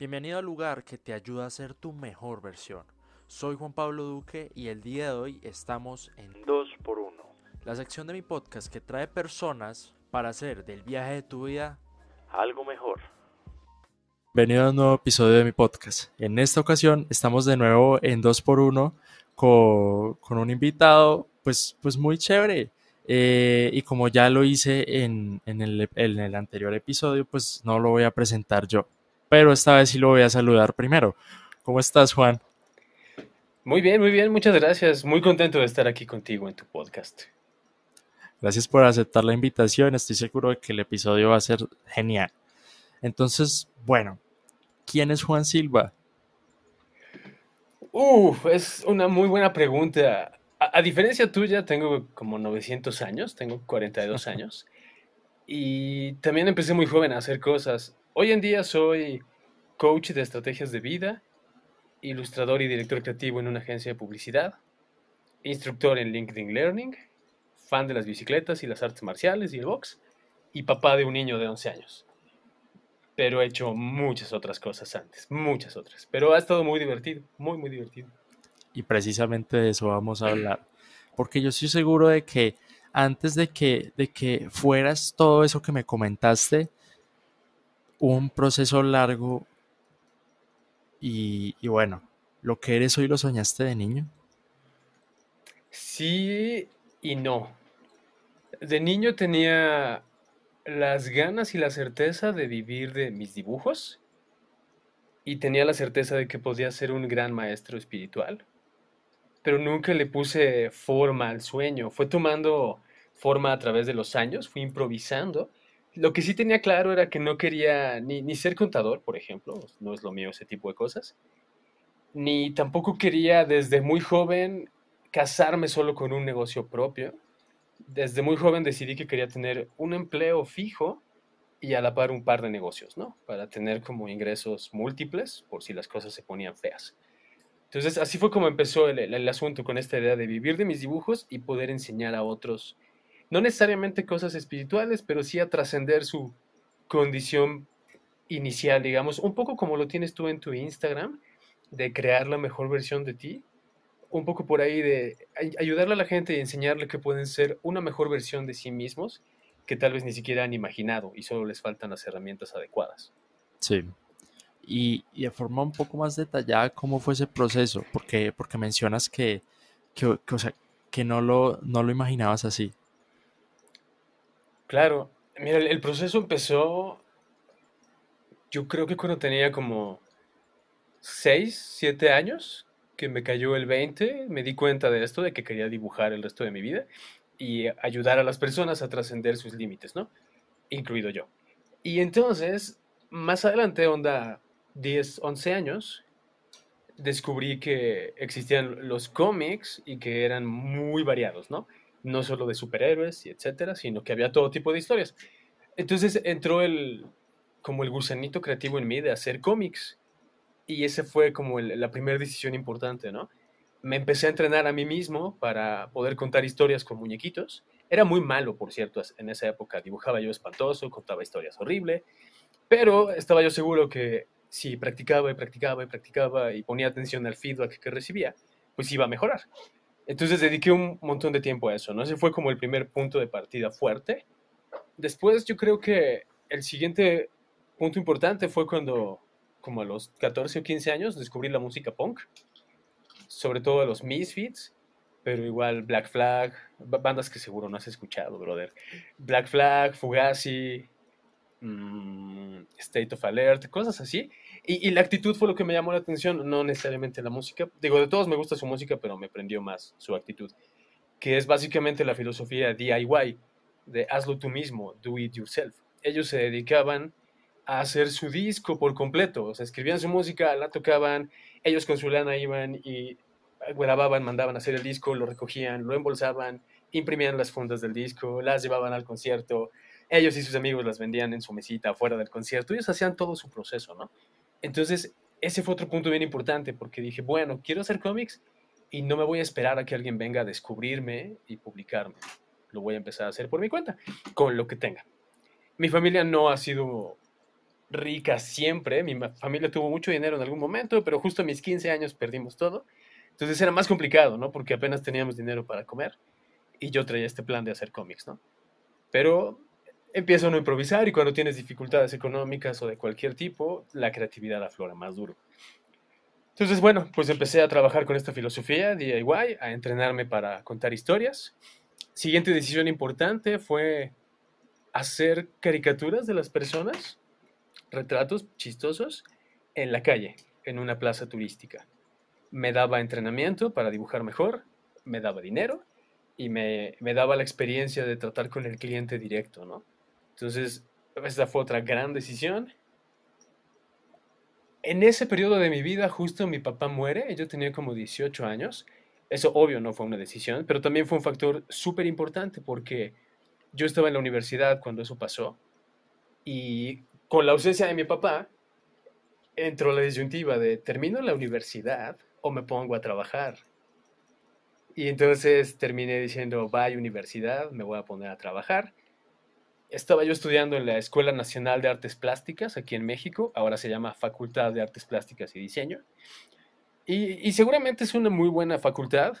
Bienvenido al lugar que te ayuda a ser tu mejor versión. Soy Juan Pablo Duque y el día de hoy estamos en 2x1, la sección de mi podcast que trae personas para hacer del viaje de tu vida algo mejor. Bienvenido a un nuevo episodio de mi podcast. En esta ocasión estamos de nuevo en 2x1 con, con un invitado pues, pues muy chévere. Eh, y como ya lo hice en, en, el, en el anterior episodio, pues no lo voy a presentar yo pero esta vez sí lo voy a saludar primero. ¿Cómo estás, Juan? Muy bien, muy bien, muchas gracias. Muy contento de estar aquí contigo en tu podcast. Gracias por aceptar la invitación. Estoy seguro de que el episodio va a ser genial. Entonces, bueno, ¿quién es Juan Silva? Uf, es una muy buena pregunta. A, a, diferencia tuya, tengo como 900 años, tengo 42 años. Y también empecé muy joven a hacer cosas. Hoy en día soy coach de estrategias de vida, ilustrador y director creativo en una agencia de publicidad, instructor en LinkedIn Learning, fan de las bicicletas y las artes marciales y el box, y papá de un niño de 11 años. Pero he hecho muchas otras cosas antes, muchas otras. Pero ha estado muy divertido, muy, muy divertido. Y precisamente de eso vamos a hablar. Porque yo estoy seguro de que antes de que, de que fueras todo eso que me comentaste, un proceso largo y, bueno, ¿lo que eres hoy lo soñaste de niño? Sí y no. De niño tenía las ganas y la certeza de vivir de mis dibujos y tenía la certeza de que podía ser un gran maestro espiritual, pero nunca le puse forma al sueño. Fue tomando forma a través de los años, fui improvisando lo que sí tenía claro era que no quería ni, ni, ser contador, por ejemplo, no es lo mío ese tipo de cosas, ni tampoco quería desde muy joven casarme solo con un negocio propio. Desde muy joven decidí que quería tener un empleo fijo y a la par un par de negocios, ¿no? Para tener como ingresos múltiples por si las cosas se ponían feas. Entonces así fue como empezó el, el, el asunto con esta idea de vivir de mis dibujos y poder enseñar a otros no necesariamente cosas espirituales, pero sí a trascender su condición inicial, digamos, un poco como lo tienes tú en tu Instagram, de crear la mejor versión de ti, un poco por ahí de ayudarle a la gente y enseñarle que pueden ser una mejor versión de sí mismos que tal vez ni siquiera han imaginado y solo les faltan las herramientas adecuadas. Sí. Y, y de forma un poco más detallada, ¿cómo fue ese proceso? Porque, porque mencionas que, que, que, o sea, que no, lo, no lo imaginabas así. Claro, mira, el proceso empezó, yo creo que cuando tenía como 6, 7 años, que me cayó el 20, me di cuenta de esto, de que quería dibujar el resto de mi vida y ayudar a las personas a trascender sus límites, ¿no? Incluido yo. Y entonces, más adelante, onda 10, 11 años, descubrí que existían los cómics y que eran muy variados, ¿no? No solo de superhéroes y etcétera, sino que había todo tipo de historias. Entonces entró el, como el gusanito creativo en mí de hacer cómics. Y ese fue como la primera decisión importante, ¿no? Me empecé a entrenar a mí mismo para poder contar historias con muñequitos. Era muy malo, por cierto, en esa época. Dibujaba yo espantoso, contaba historias horrible, pero estaba yo seguro que si practicaba y practicaba y practicaba y ponía atención al feedback que recibía, pues iba a mejorar. Entonces dediqué un montón de tiempo a eso, ¿no? Ese fue como el primer punto de partida fuerte. Después yo creo que el siguiente punto importante fue cuando, como a los 14 o 15 años, descubrí la música punk, sobre todo los Misfits, pero igual Black Flag, bandas que seguro no has escuchado, brother. Black Flag, Fugazi, mmm, State of Alert, cosas así. Y, y, la actitud fue lo que me llamó la atención, no necesariamente la música. Digo, de todos me gusta su música, pero me prendió más su actitud, que es básicamente la filosofía DIY, de hazlo tú mismo, do it yourself. Ellos se dedicaban a hacer su disco por completo, o sea, escribían su música, la tocaban, ellos con su lana iban y grababan, mandaban a hacer el disco, lo recogían, lo embolsaban, imprimían las fundas del disco, las llevaban al concierto, ellos y sus amigos las vendían en su mesita fuera del concierto, ellos hacían todo su proceso, ¿no? Entonces, ese fue otro punto bien importante porque dije, bueno, quiero hacer cómics y no me voy a esperar a que alguien venga a descubrirme y publicarme. Lo voy a empezar a hacer por mi cuenta, con lo que tenga. Mi familia no ha sido rica siempre. Mi familia tuvo mucho dinero en algún momento, pero justo a mis 15 años perdimos todo. Entonces era más complicado, ¿no? Porque apenas teníamos dinero para comer y yo traía este plan de hacer cómics, ¿no? Pero empiezo a no improvisar y cuando tienes dificultades económicas o de cualquier tipo, la creatividad aflora más duro. Entonces, bueno, pues empecé a trabajar con esta filosofía DIY, a entrenarme para contar historias. Siguiente decisión importante fue hacer caricaturas de las personas, retratos chistosos, en la calle, en una plaza turística. Me daba entrenamiento para dibujar mejor, me daba dinero y me, me daba la experiencia de tratar con el cliente directo, ¿no? Entonces, esa fue otra gran decisión. En ese periodo de mi vida, justo mi papá muere, yo tenía como 18 años. Eso obvio no fue una decisión, pero también fue un factor súper importante porque yo estaba en la universidad cuando eso pasó y con la ausencia de mi papá entró la disyuntiva de termino la universidad o me pongo a trabajar. Y entonces terminé diciendo, vaya universidad, me voy a poner a trabajar estaba yo estudiando en la Escuela Nacional de Artes Plásticas aquí en México, ahora se llama Facultad de Artes Plásticas y Diseño. Y, seguramente es una muy buena facultad.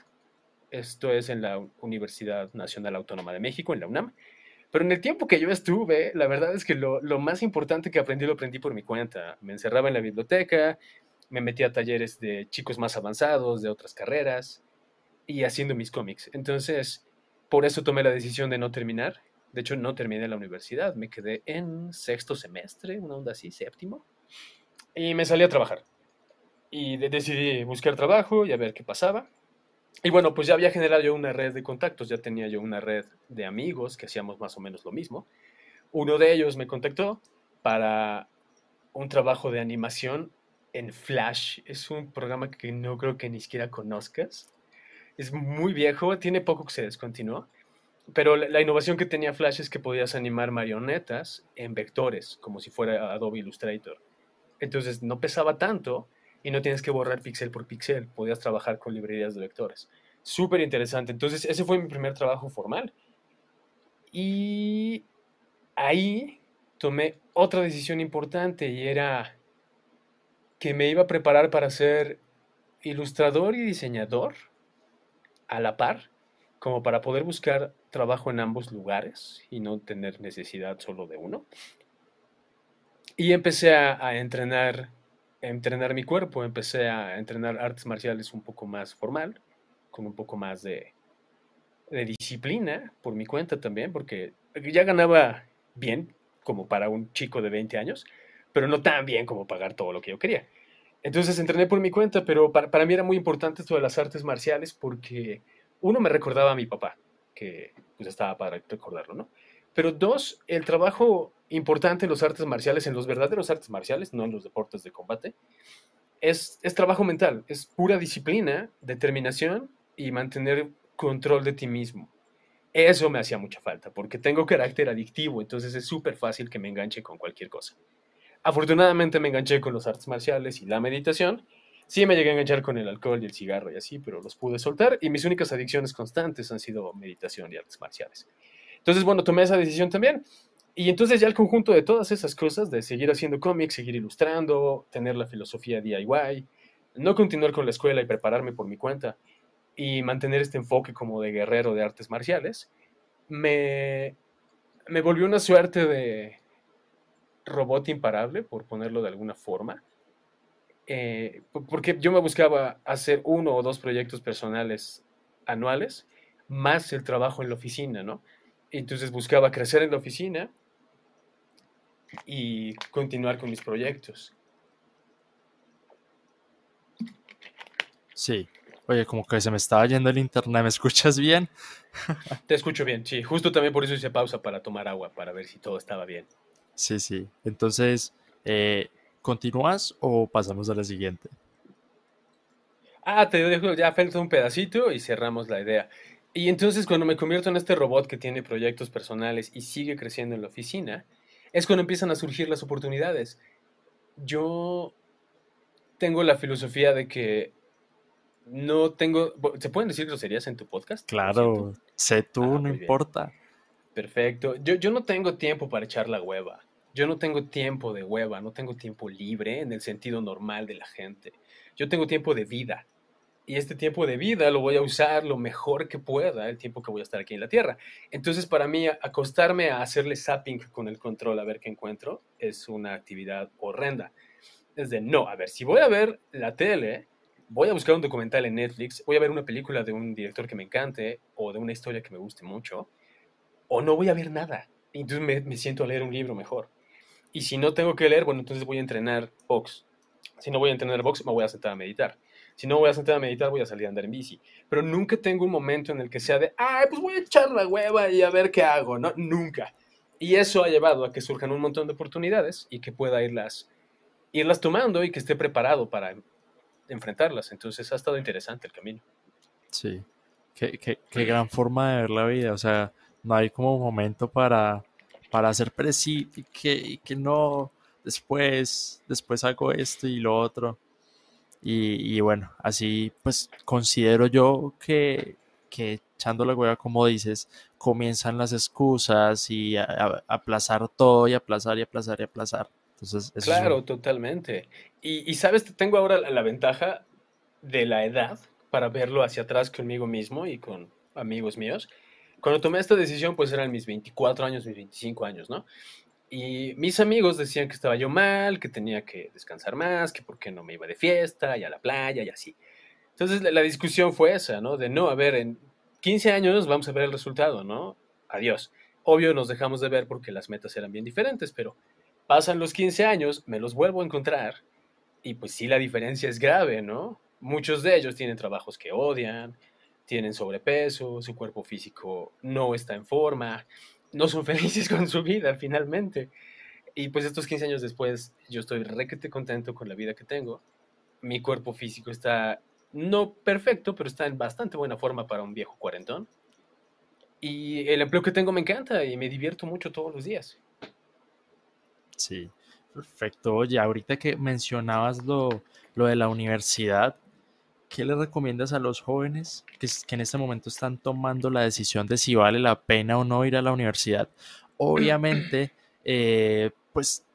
Esto es en la Universidad Nacional Autónoma de México, en la UNAM. Pero en el tiempo que yo estuve, la verdad es que lo, lo, más importante que aprendí lo aprendí por mi cuenta. Me encerraba en la biblioteca, me metía a talleres de chicos más avanzados, de otras carreras, y haciendo mis cómics. Entonces, por eso tomé la decisión de no terminar de hecho, no terminé la universidad, me quedé en sexto semestre, una onda así, séptimo, y me salí a trabajar. Y decidí buscar trabajo y a ver qué pasaba. Y bueno, pues ya había generado yo una red de contactos, ya tenía yo una red de amigos que hacíamos más o menos lo mismo. Uno de ellos me contactó para un trabajo de animación en Flash. Es un programa que no creo que ni siquiera conozcas. Es muy viejo, tiene poco que se descontinuó pero la, innovación que tenía Flash es que podías animar marionetas en vectores, como si fuera Adobe Illustrator. Entonces no pesaba tanto y no tienes que borrar píxel por píxel, podías trabajar con librerías de vectores. Súper interesante. Entonces ese fue mi primer trabajo formal. Y ahí tomé otra decisión importante y era que me iba a preparar para ser ilustrador y diseñador a la par como para poder buscar trabajo en ambos lugares y no tener necesidad solo de uno. Y empecé a, entrenar, entrenar mi cuerpo, empecé a entrenar artes marciales un poco más formal, con un poco más de, de disciplina por mi cuenta también, porque ya ganaba bien como para un chico de 20 años, pero no tan bien como pagar todo lo que yo quería. Entonces entrené por mi cuenta, pero para, para mí era muy importante esto de las artes marciales porque uno, me recordaba a mi papá, que pues estaba para recordarlo, ¿no? Pero dos, el trabajo importante en los artes marciales, en los verdaderos artes marciales, no en los deportes de combate, es, es trabajo mental, es pura disciplina, determinación y mantener control de ti mismo. Eso me hacía mucha falta, porque tengo carácter adictivo, entonces es súper fácil que me enganche con cualquier cosa. Afortunadamente me enganché con los artes marciales y la meditación, Sí me llegué a enganchar con el alcohol y el cigarro y así, pero los pude soltar y mis únicas adicciones constantes han sido meditación y artes marciales. Entonces, bueno, tomé esa decisión también. Y entonces ya el conjunto de todas esas cosas, de seguir haciendo cómics, seguir ilustrando, tener la filosofía DIY, no continuar con la escuela y prepararme por mi cuenta y mantener este enfoque como de guerrero de artes marciales, me, me volvió una suerte de robot imparable, por ponerlo de alguna forma. Eh, porque yo me buscaba hacer uno o dos proyectos personales anuales, más el trabajo en la oficina, ¿no? Entonces buscaba crecer en la oficina y continuar con mis proyectos. Sí. Oye, como que se me estaba yendo el internet, ¿me escuchas bien? Te escucho bien, sí. Justo también por eso hice pausa para tomar agua, para ver si todo estaba bien. Sí, sí. Entonces, eh, ¿Continúas o pasamos a la siguiente? Ah, te dejo, ya falta un pedacito y cerramos la idea. Y entonces cuando me convierto en este robot que tiene proyectos personales y sigue creciendo en la oficina, es cuando empiezan a surgir las oportunidades. Yo tengo la filosofía de que no tengo... ¿Se pueden decir groserías en tu podcast? Claro, sé tú, ah, no importa. Perfecto. Yo, yo no tengo tiempo para echar la hueva. Yo no tengo tiempo de hueva, no tengo tiempo libre en el sentido normal de la gente. Yo tengo tiempo de vida. Y este tiempo de vida lo voy a usar lo mejor que pueda, el tiempo que voy a estar aquí en la Tierra. Entonces, para mí, acostarme a hacerle zapping con el control a ver qué encuentro es una actividad horrenda. Es de, no, a ver, si voy a ver la tele, voy a buscar un documental en Netflix, voy a ver una película de un director que me encante o de una historia que me guste mucho, o no voy a ver nada. Entonces me, me siento a leer un libro mejor. Y si no tengo que leer, bueno, entonces voy a entrenar box. Si no voy a entrenar box, me voy a sentar a meditar. Si no voy a sentar a meditar, voy a salir a andar en bici. Pero nunca tengo un momento en el que sea de, ay, pues voy a echar la hueva y a ver qué hago. No, nunca. Y eso ha llevado a que surjan un montón de oportunidades y que pueda irlas, irlas tomando y que esté preparado para enfrentarlas. Entonces ha estado interesante el camino. Sí, qué, qué, qué gran forma de ver la vida. O sea, no hay como momento para, para hacer preciso y que, que no, después, después hago esto y lo otro. Y, y bueno, así pues considero yo que, que echando la hueva, como dices, comienzan las excusas y a, aplazar todo y aplazar y aplazar y aplazar. Entonces, claro, totalmente. Y, y, sabes, tengo ahora la, ventaja de la edad para verlo hacia atrás conmigo mismo y con amigos míos. Cuando tomé esta decisión, pues eran mis 24 años, mis 25 años, ¿no? Y mis amigos decían que estaba yo mal, que tenía que descansar más, que por qué no me iba de fiesta y a la playa y así. Entonces la, la discusión fue esa, ¿no? De no, a ver, en 15 años vamos a ver el resultado, ¿no? Adiós. Obvio nos dejamos de ver porque las metas eran bien diferentes, pero Pasan los 15 años, me los vuelvo a encontrar y pues sí la diferencia es grave, ¿no? Muchos de ellos tienen trabajos que odian, tienen sobrepeso, su cuerpo físico no está en forma, no son felices con su vida finalmente. Y pues estos 15 años después yo estoy requete contento con la vida que tengo. Mi cuerpo físico está no perfecto, pero está en bastante buena forma para un viejo cuarentón. Y el empleo que tengo me encanta y me divierto mucho todos los días. Sí, perfecto. Oye, ahorita que mencionabas lo, lo de la universidad, ¿qué le recomiendas a los jóvenes que, que, en este momento están tomando la decisión de si vale la pena o no ir a la universidad? Obviamente, eh, pues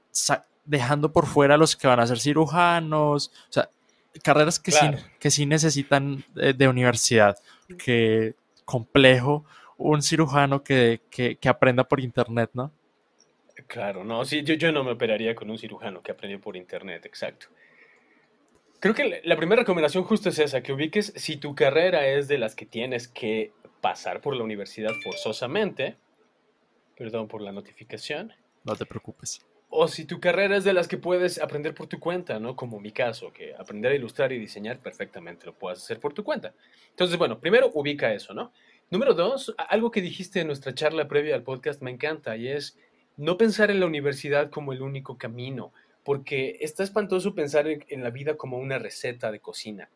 dejando por fuera a los que van a ser cirujanos, o sea, carreras que, claro. sí, que sí necesitan de, de, universidad, que complejo un cirujano que, que, que aprenda por internet, ¿no? Claro, no, sí, yo, yo no me operaría con un cirujano que aprendió por internet, exacto. Creo que la primera recomendación justo es esa, que ubiques si tu carrera es de las que tienes que pasar por la universidad forzosamente, perdón por la notificación. No te preocupes. O si tu carrera es de las que puedes aprender por tu cuenta, ¿no? Como mi caso, que aprender a ilustrar y diseñar perfectamente lo puedes hacer por tu cuenta. Entonces, bueno, primero ubica eso, ¿no? Número dos, algo que dijiste en nuestra charla previa al podcast me encanta y es no pensar en la universidad como el único camino, porque está espantoso pensar en, la vida como una receta de cocina.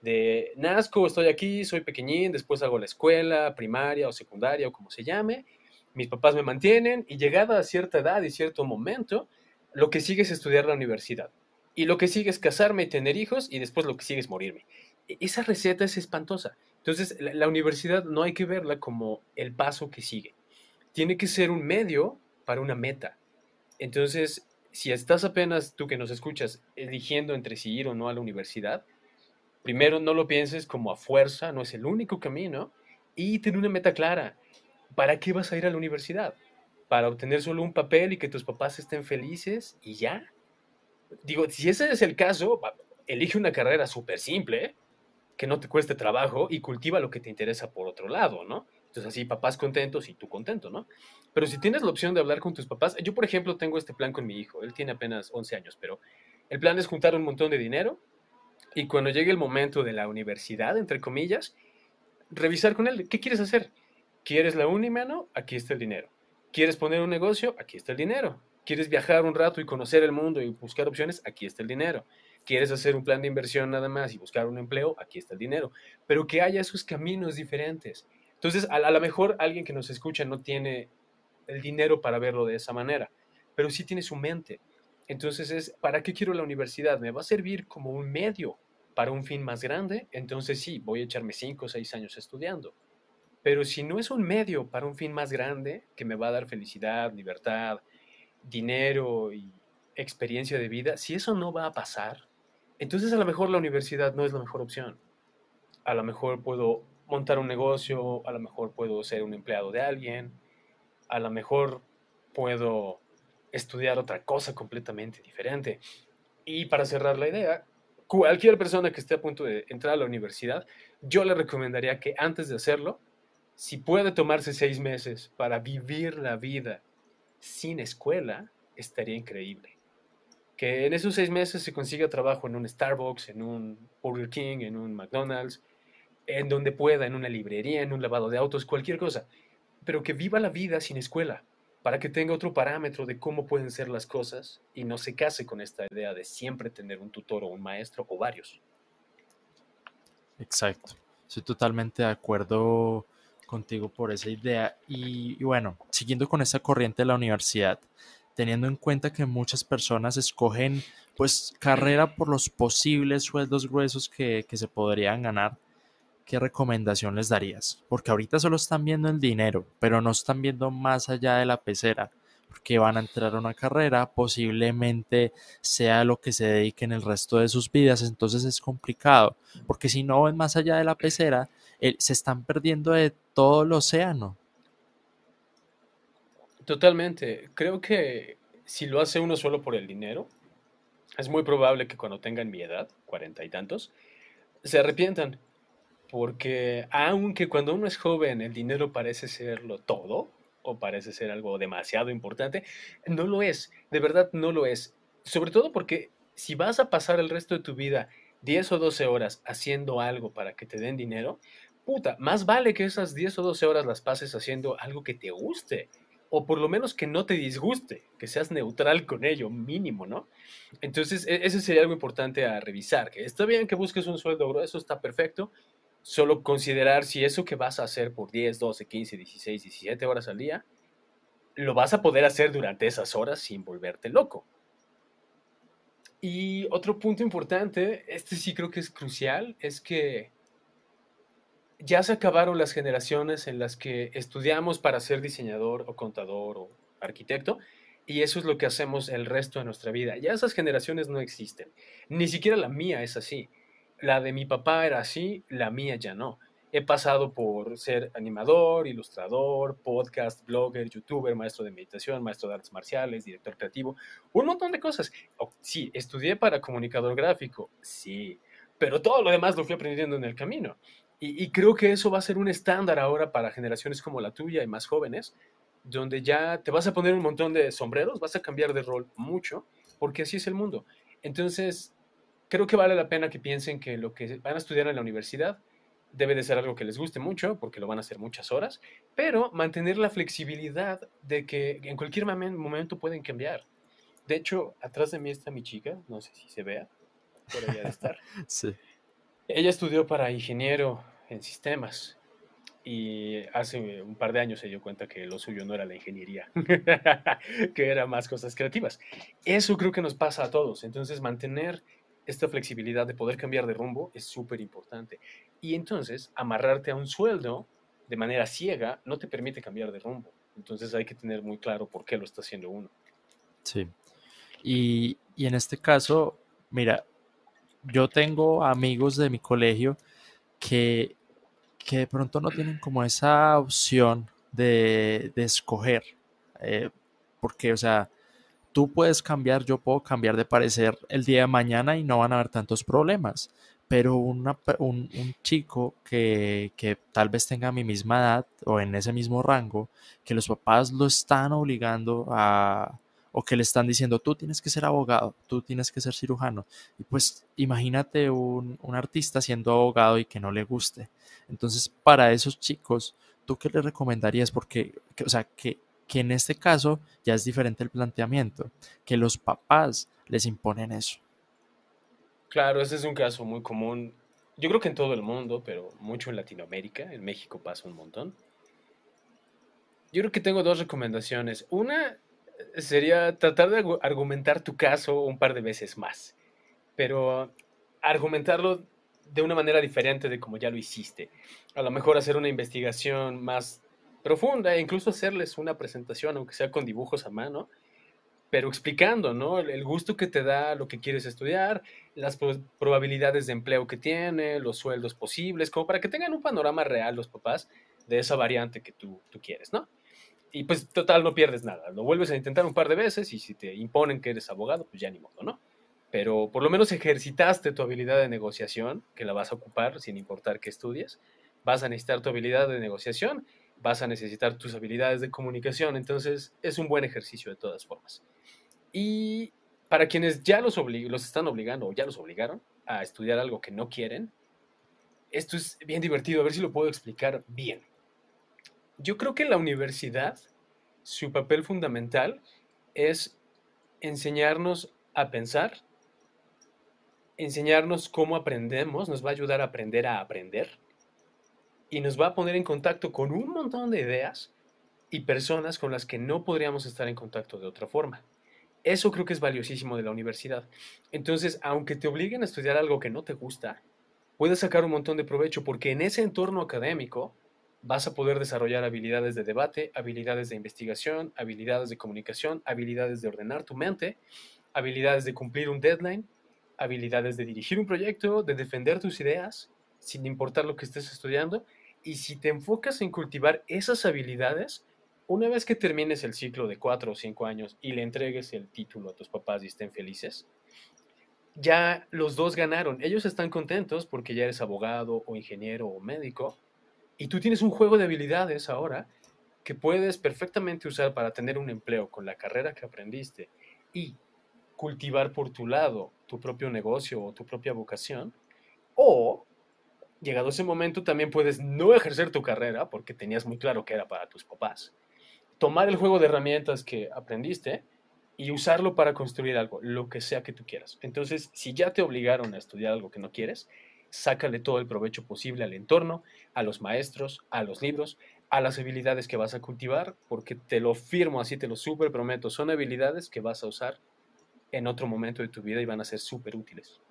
De nazco, estoy aquí, soy pequeñín, después hago la escuela, primaria o secundaria o como se llame, mis papás me mantienen y llegada a cierta edad y cierto momento, lo que sigue es estudiar la universidad. Y lo que sigue es casarme y tener hijos y después lo que sigue es morirme. E, esa receta es espantosa. Entonces, la universidad no hay que verla como el paso que sigue. Tiene que ser un medio para una meta. Entonces, si estás apenas tú que nos escuchas eligiendo entre si ir o no a la universidad, primero no lo pienses como a fuerza, no es el único camino, y ten una meta clara. ¿Para qué vas a ir a la universidad? ¿Para obtener solo un papel y que tus papás estén felices y ya? Digo, si ese es el caso, elige una carrera súper simple, que no te cueste trabajo y cultiva lo que te interesa por otro lado, ¿no? Entonces así, papás contentos y tú contento, ¿no? Pero si tienes la opción de hablar con tus papás, yo por ejemplo tengo este plan con mi hijo, él tiene apenas 11 años, pero el plan es juntar un montón de dinero y cuando llegue el momento de la universidad, entre comillas, revisar con él, ¿qué quieres hacer? ¿Quieres la Unimano? Aquí está el dinero. ¿Quieres poner un negocio? Aquí está el dinero. ¿Quieres viajar un rato y conocer el mundo y buscar opciones? Aquí está el dinero. ¿Quieres hacer un plan de inversión nada más y buscar un empleo? Aquí está el dinero. Pero que haya esos caminos diferentes entonces, a, a lo mejor alguien que nos escucha no tiene el dinero para verlo de esa manera, pero sí tiene su mente. Entonces es, ¿para qué quiero la universidad? ¿Me va a servir como un medio para un fin más grande? Entonces sí, voy a echarme cinco o seis años estudiando. Pero si no es un medio para un fin más grande, que me va a dar felicidad, libertad, dinero y experiencia de vida, si eso no va a pasar, entonces a lo mejor la universidad no es la mejor opción. A lo mejor puedo montar un negocio, a lo mejor puedo ser un empleado de alguien, a lo mejor puedo estudiar otra cosa completamente diferente. Y para cerrar la idea, cualquier persona que esté a punto de entrar a la universidad, yo le recomendaría que antes de hacerlo, si puede tomarse seis meses para vivir la vida sin escuela, estaría increíble. Que en esos seis meses se consiga trabajo en un Starbucks, en un Burger King, en un McDonald's, en donde pueda, en una librería, en un lavado de autos, cualquier cosa. Pero que viva la vida sin escuela, para que tenga otro parámetro de cómo pueden ser las cosas y no se case con esta idea de siempre tener un tutor o un maestro o varios. Exacto. Estoy totalmente de acuerdo contigo por esa idea. Y, bueno, siguiendo con esa corriente de la universidad, teniendo en cuenta que muchas personas escogen pues carrera por los posibles sueldos gruesos que, que se podrían ganar, ¿qué recomendación les darías? Porque ahorita solo están viendo el dinero, pero no están viendo más allá de la pecera, porque van a entrar a una carrera, posiblemente sea lo que se dediquen el resto de sus vidas, entonces es complicado, porque si no ven más allá de la pecera, se están perdiendo de todo el océano. Totalmente, creo que si lo hace uno solo por el dinero, es muy probable que cuando tengan mi edad, cuarenta y tantos, se arrepientan porque aunque cuando uno es joven el dinero parece serlo todo, o parece ser algo demasiado importante, no lo es, de verdad no lo es. Sobre todo porque si vas a pasar el resto de tu vida 10 o 12 horas haciendo algo para que te den dinero, puta, más vale que esas 10 o 12 horas las pases haciendo algo que te guste, o por lo menos que no te disguste, que seas neutral con ello, mínimo, ¿no? Entonces, e-, ese sería algo importante a revisar, que está bien que busques un sueldo grueso, está perfecto, solo considerar si eso que vas a hacer por 10, 12, 15, 16, 17 horas al día, lo vas a poder hacer durante esas horas sin volverte loco. Y otro punto importante, este sí creo que es crucial, es que ya se acabaron las generaciones en las que estudiamos para ser diseñador o contador o arquitecto y eso es lo que hacemos el resto de nuestra vida. Ya esas generaciones no existen. Ni siquiera la mía es así la de mi papá era así, la mía ya no. He pasado por ser animador, ilustrador, podcast, blogger, youtuber, maestro de meditación, maestro de artes marciales, director creativo, un montón de cosas. sí, estudié para comunicador gráfico, sí, pero todo lo demás lo fui aprendiendo en el camino. Y, creo que eso va a ser un estándar ahora para generaciones como la tuya y más jóvenes, donde ya te vas a poner un montón de sombreros, vas a cambiar de rol mucho, porque así es el mundo. Entonces, creo que vale la pena que piensen que lo que van a estudiar en la universidad debe de ser algo que les guste mucho, porque lo van a hacer muchas horas, pero mantener la flexibilidad de que en cualquier momento pueden cambiar. De hecho, atrás de mí está mi chica, no sé si se vea, por allá de estar. sí. Ella estudió para ingeniero en sistemas y hace un par de años se dio cuenta que lo suyo no era la ingeniería, que era más cosas creativas. Eso creo que nos pasa a todos, entonces mantener esta flexibilidad de poder cambiar de rumbo es súper importante. Y entonces, amarrarte a un sueldo de manera ciega no te permite cambiar de rumbo. Entonces hay que tener muy claro por qué lo está haciendo uno. Sí. Y, y en este caso, mira, yo tengo amigos de mi colegio que, que de pronto no tienen como esa opción de, de escoger. Eh, porque, o sea, tú puedes cambiar, yo puedo cambiar de parecer el día de mañana y no van a haber tantos problemas. Pero un, un, chico que, que, tal vez tenga mi misma edad o en ese mismo rango, que los papás lo están obligando a, o que le están diciendo, tú tienes que ser abogado, tú tienes que ser cirujano. Y pues imagínate un, un artista siendo abogado y que no le guste. Entonces, para esos chicos, ¿tú qué le recomendarías? Porque, o sea, que que en este caso ya es diferente el planteamiento, que los papás les imponen eso. Claro, ese es un caso muy común, yo creo que en todo el mundo, pero mucho en Latinoamérica, en México pasa un montón. Yo creo que tengo dos recomendaciones. Una sería tratar de argumentar tu caso un par de veces más, pero argumentarlo de una manera diferente de como ya lo hiciste. A lo mejor hacer una investigación más profunda e incluso hacerles una presentación, aunque sea con dibujos a mano, pero explicando, ¿no? El, gusto que te da lo que quieres estudiar, las probabilidades de empleo que tiene, los sueldos posibles, como para que tengan un panorama real los papás de esa variante que tú, tú quieres, ¿no? Y pues total, no pierdes nada. Lo vuelves a intentar un par de veces y si te imponen que eres abogado, pues ya ni modo, ¿no? Pero por lo menos ejercitaste tu habilidad de negociación, que la vas a ocupar sin importar que estudies. Vas a necesitar tu habilidad de negociación, vas a necesitar tus habilidades de comunicación. Entonces es un buen ejercicio de todas formas. Y para quienes ya los, están obligando o ya los obligaron a estudiar algo que no quieren, esto es bien divertido, a ver si lo puedo explicar bien. Yo creo que la universidad, su papel fundamental es enseñarnos a pensar, enseñarnos cómo aprendemos, nos va a ayudar a aprender a aprender y nos va a poner en contacto con un montón de ideas y personas con las que no podríamos estar en contacto de otra forma. Eso creo que es valiosísimo de la universidad. Entonces, aunque te obliguen a estudiar algo que no te gusta, puedes sacar un montón de provecho porque en ese entorno académico vas a poder desarrollar habilidades de debate, habilidades de investigación, habilidades de comunicación, habilidades de ordenar tu mente, habilidades de cumplir un deadline, habilidades de dirigir un proyecto, de defender tus ideas, sin importar lo que estés estudiando. Y si te enfocas en cultivar esas habilidades, una vez que termines el ciclo de cuatro o cinco años y le entregues el título a tus papás y estén felices, ya los dos ganaron. Ellos están contentos porque ya eres abogado o ingeniero o médico y tú tienes un juego de habilidades ahora que puedes perfectamente usar para tener un empleo con la carrera que aprendiste y cultivar por tu lado tu propio negocio o tu propia vocación. O, llegado ese momento, también puedes no ejercer tu carrera porque tenías muy claro que era para tus papás tomar el juego de herramientas que aprendiste y usarlo para construir algo, lo que sea que tú quieras. Entonces, si ya te obligaron a estudiar algo que no quieres, sácale todo el provecho posible al entorno, a los maestros, a los libros, a las habilidades que vas a cultivar, porque te lo firmo así, te lo súper prometo, son habilidades que vas a usar en otro momento de tu vida y van a ser súper útiles.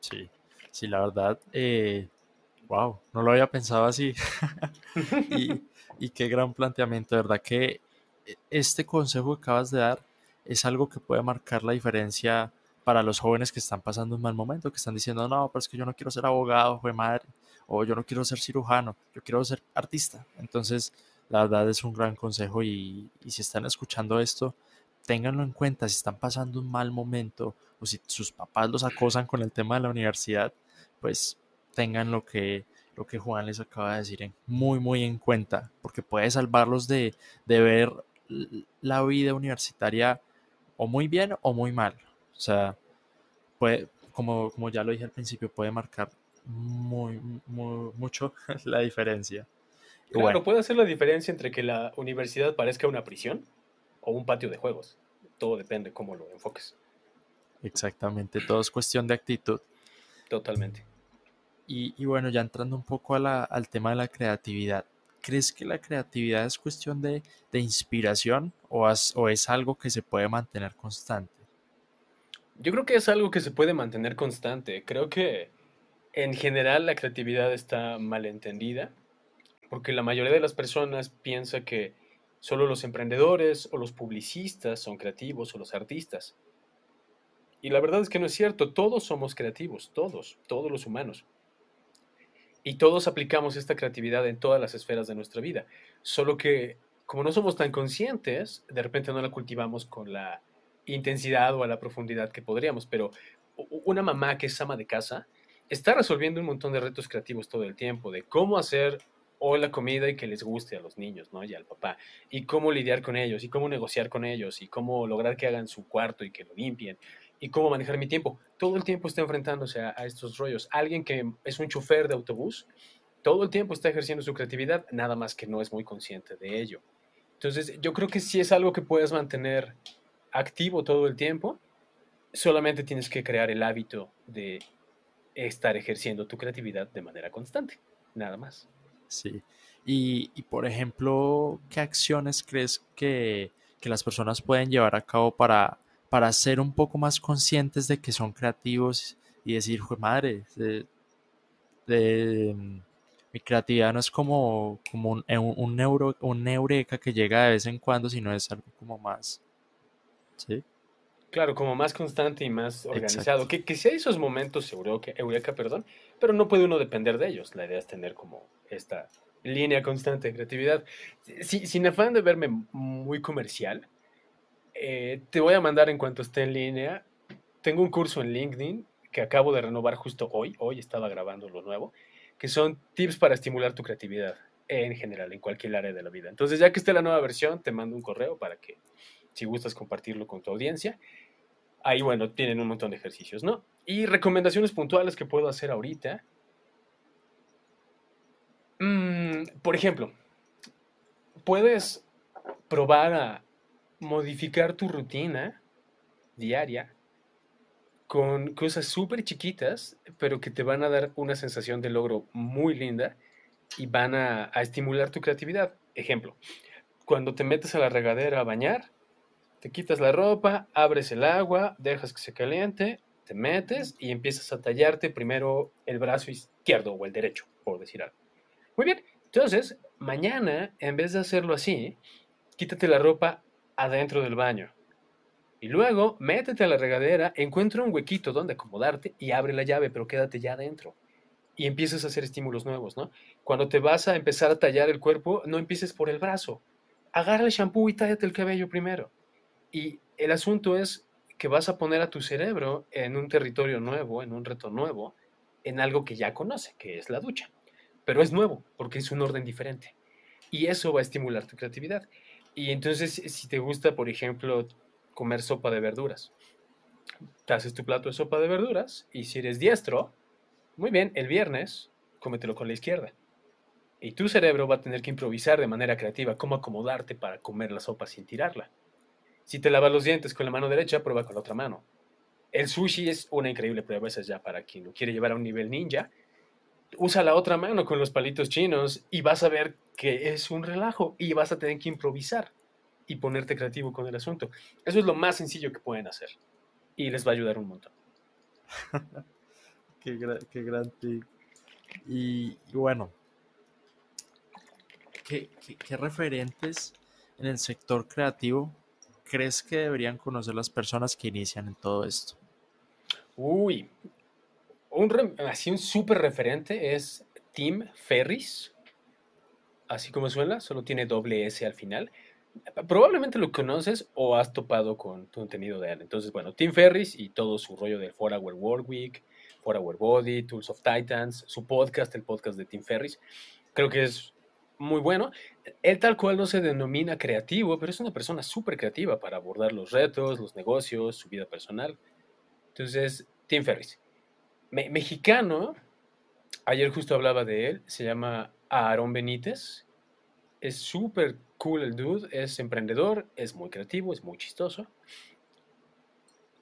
Sí, sí, la verdad, wow, eh, no lo había pensado así. y, y qué gran planteamiento, de verdad que eh, este consejo que acabas de dar es algo que puede marcar la diferencia para los jóvenes que están pasando un mal momento, que están diciendo, no, pero es que yo no quiero ser abogado, fue madre, o yo no quiero ser cirujano, yo quiero ser artista. Entonces, la verdad es un gran consejo y, y si están escuchando esto, ténganlo en cuenta, si están pasando un mal momento o si sus papás los acosan con el tema de la universidad, pues tengan lo que lo que Juan les acaba de decir muy, muy en cuenta, porque puede salvarlos de, ver la vida universitaria o muy bien o muy mal. O sea, puede, como, como ya lo dije al principio, puede marcar muy, mucho la diferencia. Claro, puede hacer la diferencia entre que la universidad parezca una prisión o un patio de juegos. Todo depende cómo lo enfoques. Exactamente, todo es cuestión de actitud. Totalmente. Y, bueno, ya entrando un poco al tema de la creatividad, ¿crees que la creatividad es cuestión de, inspiración o, o es algo que se puede mantener constante? Yo creo que es algo que se puede mantener constante. Creo que en general la creatividad está malentendida, porque la mayoría de las personas piensa que solo los emprendedores o los publicistas son creativos o los artistas. Y la verdad es que no es cierto, todos somos creativos, todos, todos los humanos. Y todos aplicamos esta creatividad en todas las esferas de nuestra vida. Solo que como no somos tan conscientes, de repente no la cultivamos con la intensidad o a la profundidad que podríamos. Pero una mamá que es ama de casa está resolviendo un montón de retos creativos todo el tiempo, de cómo hacer hoy la comida y que les guste a los niños, ¿no? Y al papá. Y cómo lidiar con ellos, y cómo negociar con ellos, y cómo lograr que hagan su cuarto y que lo limpien, y cómo manejar mi tiempo. Todo el tiempo está enfrentándose a, estos rollos. Alguien que es un chofer de autobús, todo el tiempo está ejerciendo su creatividad, nada más que no es muy consciente de ello. Entonces, yo creo que si es algo que puedes mantener activo todo el tiempo, solamente tienes que crear el hábito de estar ejerciendo tu creatividad de manera constante, nada más. Sí. Y, y por ejemplo, ¿qué acciones crees que, que las personas pueden llevar a cabo para para ser un poco más conscientes de que son creativos y decir, madre, de, mm, mi creatividad no es como, como un, un, neuro, un eureka que llega de vez en cuando, sino es algo como más, Sí. Claro, como más constante y más organizado. Que, que hay esos momentos eureka, eureka, perdón, pero no puede uno depender de ellos. La idea es tener como esta línea constante de creatividad. sin afán de verme muy comercial, eh, te voy a mandar en cuanto esté en línea. Tengo un curso en LinkedIn que acabo de renovar justo hoy. Hoy estaba grabando lo nuevo, que son tips para estimular tu creatividad en general, en cualquier área de la vida. Entonces, ya que esté la nueva versión, te mando un correo para que, si gustas compartirlo con tu audiencia. Ahí, bueno, tienen un montón de ejercicios, ¿no? Y recomendaciones puntuales que puedo hacer ahorita. Mm, por ejemplo, puedes probar a modificar tu rutina diaria con cosas súper chiquitas, pero que te van a dar una sensación de logro muy linda y van a, estimular tu creatividad. Ejemplo, cuando te metes a la regadera a bañar, te quitas la ropa, abres el agua, dejas que se caliente, te metes y empiezas a tallarte primero el brazo izquierdo o el derecho, por decir algo. Muy bien, entonces, mañana, en vez de hacerlo así, quítate la ropa adentro del baño. Y luego, métete a la regadera, encuentra un huequito donde acomodarte y abre la llave, pero quédate ya adentro. Y empiezas a hacer estímulos nuevos, ¿no? Cuando te vas a empezar a tallar el cuerpo, no empieces por el brazo. Agarra el shampoo y tállate el cabello primero. Y el asunto es que vas a poner a tu cerebro en un territorio nuevo, en un reto nuevo, en algo que ya conoce, que es la ducha pero es nuevo porque es un orden diferente. Y eso va a estimular tu creatividad. Y entonces, si te gusta, por ejemplo, comer sopa de verduras, te haces tu plato de sopa de verduras y si eres diestro, muy bien, el viernes, cómetelo con la izquierda. Y tu cerebro va a tener que improvisar de manera creativa cómo acomodarte para comer la sopa sin tirarla. Si te lavas los dientes con la mano derecha, prueba con la otra mano. El sushi es una increíble prueba, esa es ya para quien lo quiere llevar a un nivel ninja usa la otra mano con los palitos chinos y vas a ver que es un relajo y vas a tener que improvisar y ponerte creativo con el asunto. Eso es lo más sencillo que pueden hacer y les va a ayudar un montón. qué, gran tip. Y, bueno, ¿qué, qué referentes en el sector creativo crees que deberían conocer las personas que inician en todo esto? Uy, un, así un súper referente es Tim Ferris. Así como suena, solo tiene doble S al final. Probablemente lo conoces o has topado con tu contenido de él. Entonces, bueno, Tim Ferris y todo su rollo del 4 Hour Work Week, 4 Hour Body, Tools of Titans, su podcast, el podcast de Tim Ferris. Creo que es muy bueno. Él tal cual no se denomina creativo, pero es una persona súper creativa para abordar los retos, los negocios, su vida personal. Entonces, Tim Ferris mexicano, ayer justo hablaba de él, se llama Aarón Benítez. Es súper cool el dude, es emprendedor, es muy creativo, es muy chistoso.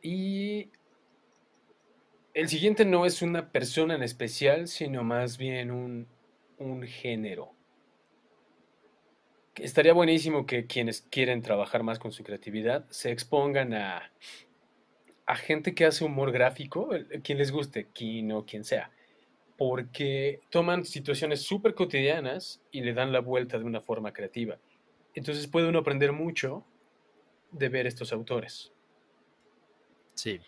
Y el siguiente no es una persona en especial, sino más bien un, un género. Estaría buenísimo que quienes quieren trabajar más con su creatividad se expongan a a gente que hace humor gráfico, quien les guste, quien o quien sea, porque toman situaciones súper cotidianas y le dan la vuelta de una forma creativa. Entonces puede uno aprender mucho de ver estos autores. Sí.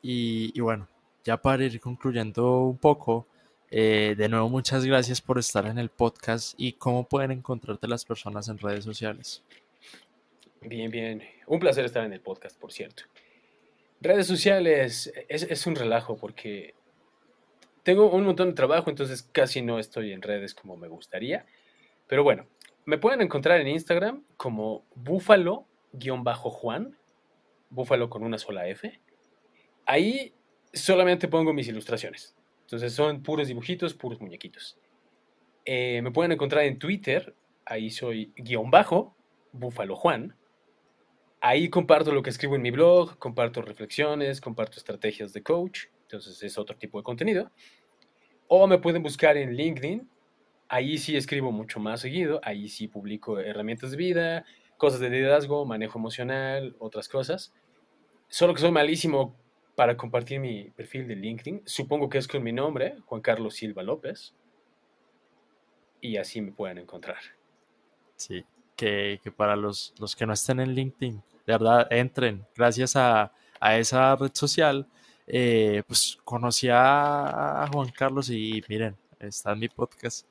Y, bueno, ya para ir concluyendo un poco, eh, de nuevo muchas gracias por estar en el podcast y cómo pueden encontrarte las personas en redes sociales. Bien, bien. Un placer estar en el podcast, por cierto. Redes sociales es, un relajo porque tengo un montón de trabajo, entonces casi no estoy en redes como me gustaría. Pero bueno, me pueden encontrar en Instagram como búfalo-juan, búfalo con una sola F. Ahí solamente pongo mis ilustraciones. Entonces son puros dibujitos, puros muñequitos. Eh, me pueden encontrar en Twitter, ahí soy guion bajo, juan. Ahí comparto lo que escribo en mi blog, comparto reflexiones, comparto estrategias de coach, entonces es otro tipo de contenido. O me pueden buscar en LinkedIn, ahí sí escribo mucho más seguido, ahí sí publico herramientas de vida, cosas de liderazgo, manejo emocional, otras cosas. Solo que soy malísimo para compartir mi perfil de LinkedIn. Supongo que es con mi nombre, Juan Carlos Silva López. Y así me pueden encontrar. Sí, que, para los, los que no estén en LinkedIn, de verdad, entren. Gracias a, esa red social, eh, pues conocí a Juan Carlos y miren, está en mi podcast.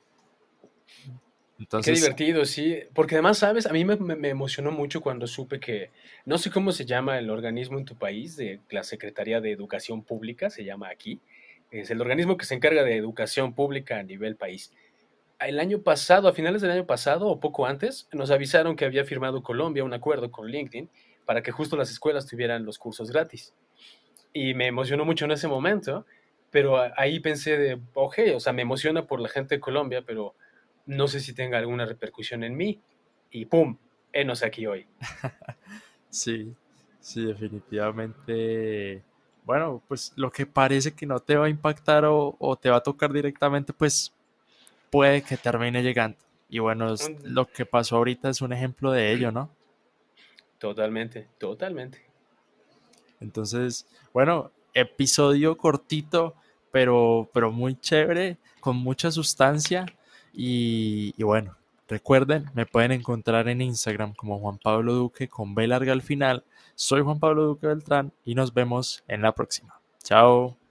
Qué divertido, sí. Porque además, ¿sabes? A mí me, emocionó mucho cuando supe que, no sé cómo se llama el organismo en tu país, de la Secretaría de Educación Pública, se llama aquí. Es el organismo que se encarga de educación pública a nivel país. El año pasado, a finales del año pasado o poco antes, nos avisaron que había firmado Colombia un acuerdo con LinkedIn para que justo las escuelas tuvieran los cursos gratis. Y me emocionó mucho en ese momento, pero ahí pensé de, ok, o sea, me emociona por la gente de Colombia, pero no sé si tenga alguna repercusión en mí. Y ¡pum! Enos aquí hoy. sí, sí, definitivamente. Bueno, pues lo que parece que no te va a impactar o, te va a tocar directamente, pues puede que termine llegando. Y bueno, lo que pasó ahorita es un ejemplo de ello, ¿no? Totalmente, totalmente. Entonces, bueno, episodio cortito, pero, pero muy chévere, con mucha sustancia. Y, bueno, recuerden, me pueden encontrar en Instagram como Juan Pablo Duque con B larga al final. Soy Juan Pablo Duque Beltrán y nos vemos en la próxima. Chao.